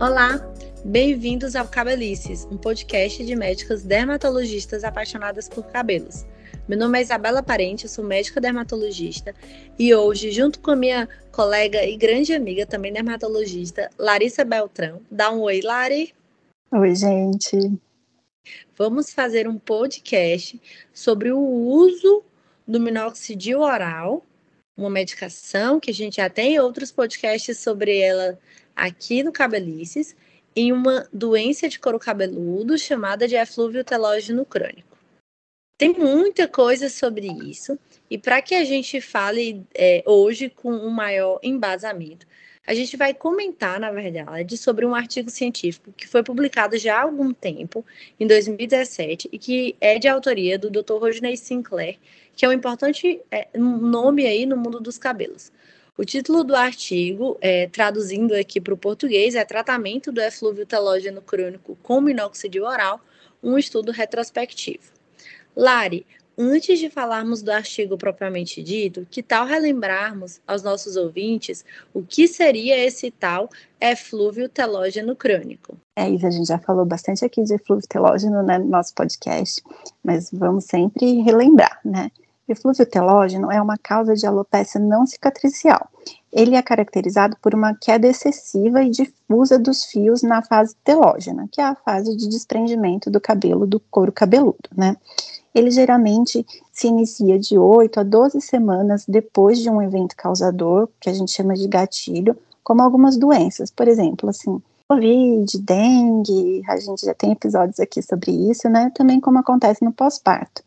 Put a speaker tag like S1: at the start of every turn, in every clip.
S1: Olá, bem-vindos ao Cabelices, um podcast de médicas dermatologistas apaixonadas por cabelos. Meu nome é Isabela Parente, eu sou médica dermatologista e hoje, junto com a minha colega e grande amiga, também dermatologista, Larissa Beltrão. Dá um oi, Lari.
S2: Oi, gente.
S1: Vamos fazer um podcast sobre o uso do minoxidil oral, uma medicação que a gente já tem outros podcasts sobre ela aqui no Cabelices em uma doença de couro cabeludo chamada de eflúvio telógeno crônico. Tem muita coisa sobre isso, e para que a gente fale é, hoje com um maior embasamento, a gente vai comentar, na verdade, sobre um artigo científico que foi publicado já há algum tempo, em 2017, e que é de autoria do Dr. Rodney Sinclair, que é um importante é, nome aí no mundo dos cabelos. O título do artigo, é, traduzindo aqui para o português, é Tratamento do eflúvio telógeno crônico com minoxidil oral, um estudo retrospectivo. Lari, antes de falarmos do artigo propriamente dito, que tal relembrarmos aos nossos ouvintes o que seria esse tal eflúvio telógeno crônico?
S2: É isso, a gente já falou bastante aqui de eflúvio telógeno né, no nosso podcast, mas vamos sempre relembrar, né? Eflúvio telógeno é uma causa de alopecia não cicatricial. Ele é caracterizado por uma queda excessiva e difusa dos fios na fase telógena, que é a fase de desprendimento do cabelo do couro cabeludo, né? Ele geralmente se inicia de 8 a 12 semanas depois de um evento causador, que a gente chama de gatilho, como algumas doenças, por exemplo, assim, Covid, dengue, a gente já tem episódios aqui sobre isso, né? Também como acontece no pós-parto.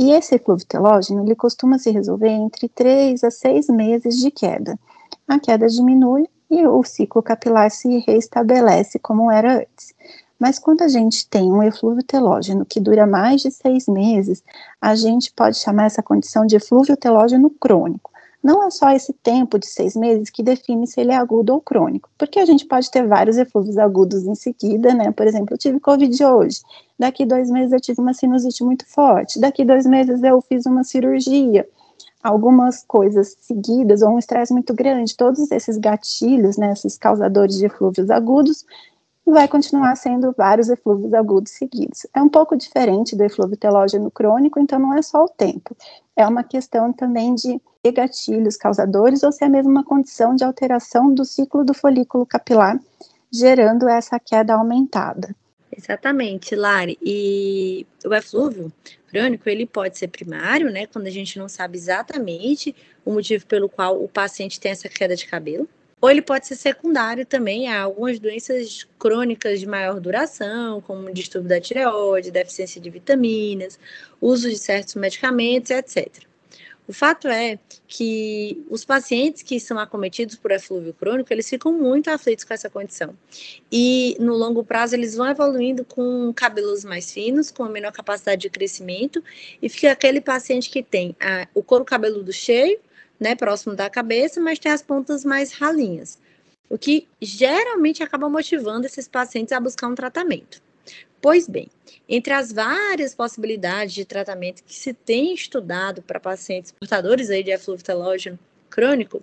S2: E esse eflúvio telógeno, ele costuma se resolver entre 3 a 6 meses de queda. A queda diminui e o ciclo capilar se reestabelece como era antes. Mas quando a gente tem um eflúvio telógeno que dura mais de seis meses, a gente pode chamar essa condição de eflúvio telógeno crônico. Não é só esse tempo de seis meses que define se ele é agudo ou crônico, porque a gente pode ter vários eflúvios agudos em seguida, né? Por exemplo, eu tive Covid hoje, daqui dois meses eu tive uma sinusite muito forte, daqui dois meses eu fiz uma cirurgia. Algumas coisas seguidas ou um estresse muito grande, todos esses gatilhos, né, esses causadores de eflúvios agudos, vai continuar sendo vários eflúvios agudos seguidos. É um pouco diferente do eflúvio telógeno crônico, então não é só o tempo. É uma questão também de gatilhos causadores ou se é mesmo uma condição de alteração do ciclo do folículo capilar, gerando essa queda aumentada.
S1: Exatamente, Lari. E o eflúvio crônico, ele pode ser primário, né, quando a gente não sabe exatamente o motivo pelo qual o paciente tem essa queda de cabelo ou ele pode ser secundário também a algumas doenças crônicas de maior duração, como distúrbio da tireoide, deficiência de vitaminas, uso de certos medicamentos, etc. O fato é que os pacientes que são acometidos por eflúvio crônico, eles ficam muito aflitos com essa condição. E no longo prazo eles vão evoluindo com cabelos mais finos, com menor capacidade de crescimento, e fica aquele paciente que tem a, o couro cabeludo cheio né, próximo da cabeça, mas tem as pontas mais ralinhas, o que geralmente acaba motivando esses pacientes a buscar um tratamento. Pois bem, entre as várias possibilidades de tratamento que se tem estudado para pacientes portadores aí de telógeno crônico,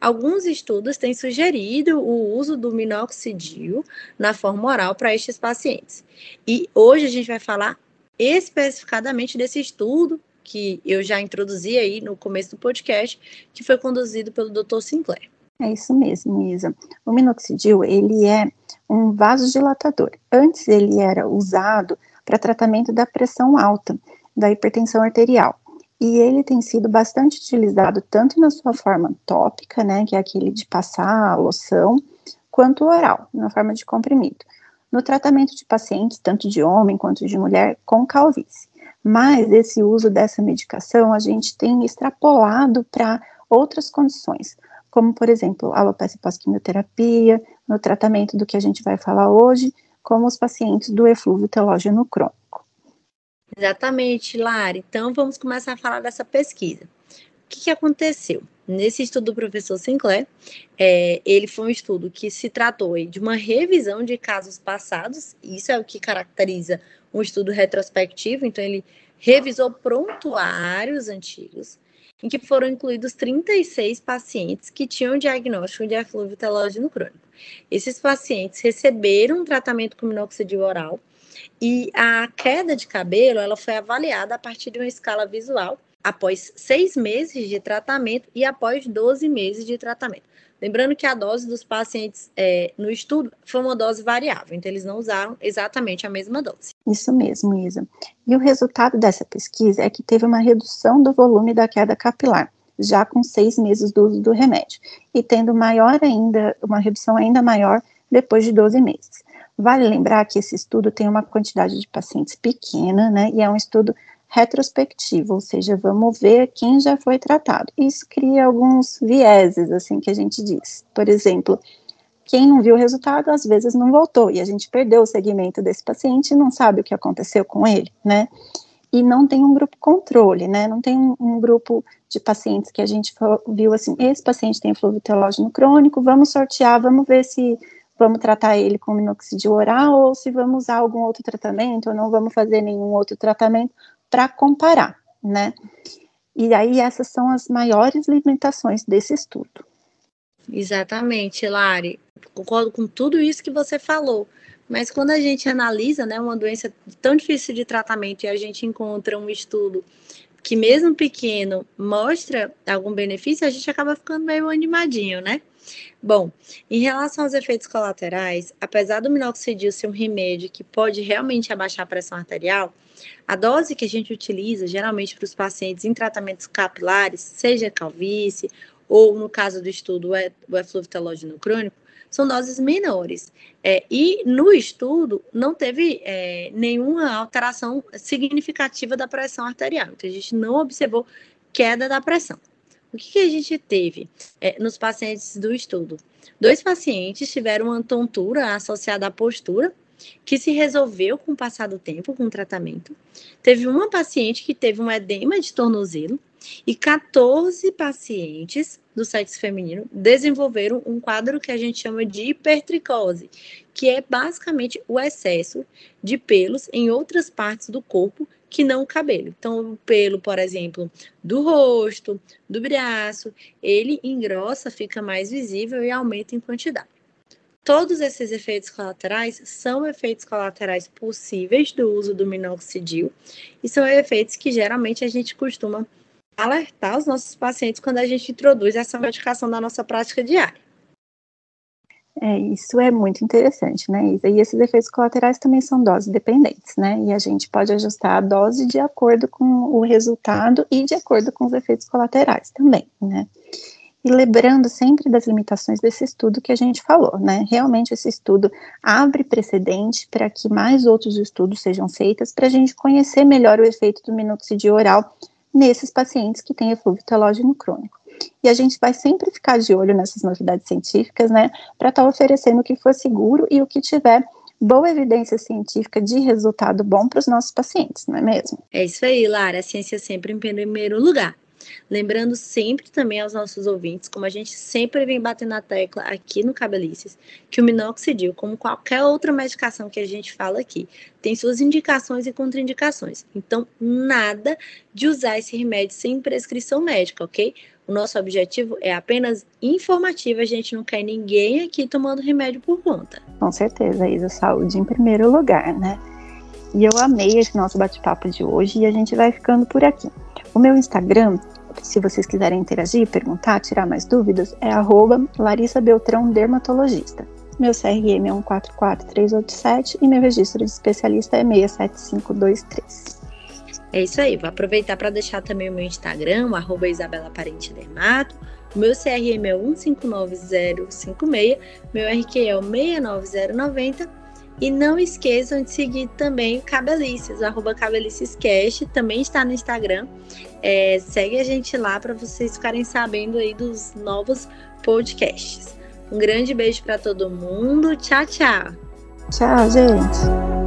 S1: alguns estudos têm sugerido o uso do minoxidil na forma oral para estes pacientes. E hoje a gente vai falar especificadamente desse estudo que eu já introduzi aí no começo do podcast, que foi conduzido pelo Dr. Sinclair.
S2: É isso mesmo, Isa. O minoxidil, ele é um vasodilatador. Antes ele era usado para tratamento da pressão alta, da hipertensão arterial. E ele tem sido bastante utilizado tanto na sua forma tópica, né, que é aquele de passar a loção, quanto oral, na forma de comprimido. No tratamento de pacientes, tanto de homem quanto de mulher, com calvície. Mas esse uso dessa medicação a gente tem extrapolado para outras condições, como, por exemplo, alopecia pós-quimioterapia, no tratamento do que a gente vai falar hoje, como os pacientes do eflúvio telógeno crônico.
S1: Exatamente, Lara. Então, vamos começar a falar dessa pesquisa. O que, que aconteceu? Nesse estudo do professor Sinclair, é, ele foi um estudo que se tratou de uma revisão de casos passados, isso é o que caracteriza um estudo retrospectivo, então ele revisou prontuários antigos em que foram incluídos 36 pacientes que tinham diagnóstico de eflúvio telógeno crônico. Esses pacientes receberam um tratamento com minoxidil oral e a queda de cabelo ela foi avaliada a partir de uma escala visual após seis meses de tratamento e após 12 meses de tratamento. Lembrando que a dose dos pacientes é, no estudo foi uma dose variável, então eles não usaram exatamente a mesma dose.
S2: Isso mesmo, Isa. E o resultado dessa pesquisa é que teve uma redução do volume da queda capilar, já com seis meses do uso do remédio, e tendo maior ainda, uma redução ainda maior depois de 12 meses. Vale lembrar que esse estudo tem uma quantidade de pacientes pequena, né, e é um estudo retrospectivo, ou seja, vamos ver quem já foi tratado. Isso cria alguns vieses, assim, que a gente diz. Por exemplo, quem não viu o resultado, às vezes não voltou, e a gente perdeu o segmento desse paciente e não sabe o que aconteceu com ele, né? E não tem um grupo controle, né? Não tem um, um grupo de pacientes que a gente viu assim, esse paciente tem fluviu telógeno crônico, vamos sortear, vamos ver se vamos tratar ele com minoxidil oral ou se vamos usar algum outro tratamento ou não vamos fazer nenhum outro tratamento para comparar, né? E aí essas são as maiores limitações desse estudo.
S1: Exatamente, Lari. Concordo com tudo isso que você falou. Mas quando a gente analisa, né, uma doença tão difícil de tratamento e a gente encontra um estudo que mesmo pequeno mostra algum benefício, a gente acaba ficando meio animadinho, né? Bom, em relação aos efeitos colaterais, apesar do minoxidil ser um remédio que pode realmente abaixar a pressão arterial, a dose que a gente utiliza geralmente para os pacientes em tratamentos capilares, seja calvície ou no caso do estudo o eflúvio telógeno crônico, são doses menores. É, e no estudo não teve é, nenhuma alteração significativa da pressão arterial. Então a gente não observou queda da pressão. O que, que a gente teve é, nos pacientes do estudo? Dois pacientes tiveram uma tontura associada à postura, que se resolveu com o passar do tempo, com o tratamento. Teve uma paciente que teve um edema de tornozelo e 14 pacientes do sexo feminino desenvolveram um quadro que a gente chama de hipertricose, que é basicamente o excesso de pelos em outras partes do corpo que não o cabelo. Então, o pelo, por exemplo, do rosto, do braço, ele engrossa, fica mais visível e aumenta em quantidade. Todos esses efeitos colaterais são efeitos colaterais possíveis do uso do minoxidil e são efeitos que geralmente a gente costuma alertar os nossos pacientes quando a gente introduz essa medicação na nossa prática diária.
S2: É, isso é muito interessante, né, Isa? E esses efeitos colaterais também são doses dependentes, né? E a gente pode ajustar a dose de acordo com o resultado e de acordo com os efeitos colaterais também, né? E lembrando sempre das limitações desse estudo que a gente falou, né? Realmente esse estudo abre precedente para que mais outros estudos sejam feitos para a gente conhecer melhor o efeito do minoxidil oral nesses pacientes que têm eflúvio telógeno crônico. E a gente vai sempre ficar de olho nessas novidades científicas, né, para estar tá oferecendo o que for seguro e o que tiver boa evidência científica de resultado bom para os nossos pacientes, não é mesmo?
S1: É isso aí, Lara. A ciência sempre em primeiro lugar. Lembrando sempre também aos nossos ouvintes, como a gente sempre vem batendo na tecla aqui no Cabelices, que o minoxidil, como qualquer outra medicação que a gente fala aqui, tem suas indicações e contraindicações. Então, nada de usar esse remédio sem prescrição médica, ok? Nosso objetivo é apenas informativo, a gente não quer ninguém aqui tomando remédio por conta.
S2: Com certeza, Isa, saúde em primeiro lugar, né? E eu amei esse nosso bate-papo de hoje e a gente vai ficando por aqui. O meu Instagram, se vocês quiserem interagir, perguntar, tirar mais dúvidas, é arroba Larissa Beltrão Dermatologista. Meu CRM é 144387 e meu registro de especialista é 67523.
S1: É isso aí, vou aproveitar para deixar também o meu Instagram, arroba Isabela Parente Dermato. O meu CRM é 159056, meu RQ é o 69090. E não esqueçam de seguir também o Cabelices, o arroba CabelicesCast, também está no Instagram. É, segue a gente lá para vocês ficarem sabendo aí dos novos podcasts. Um grande beijo para todo mundo. Tchau, tchau.
S2: Tchau, gente.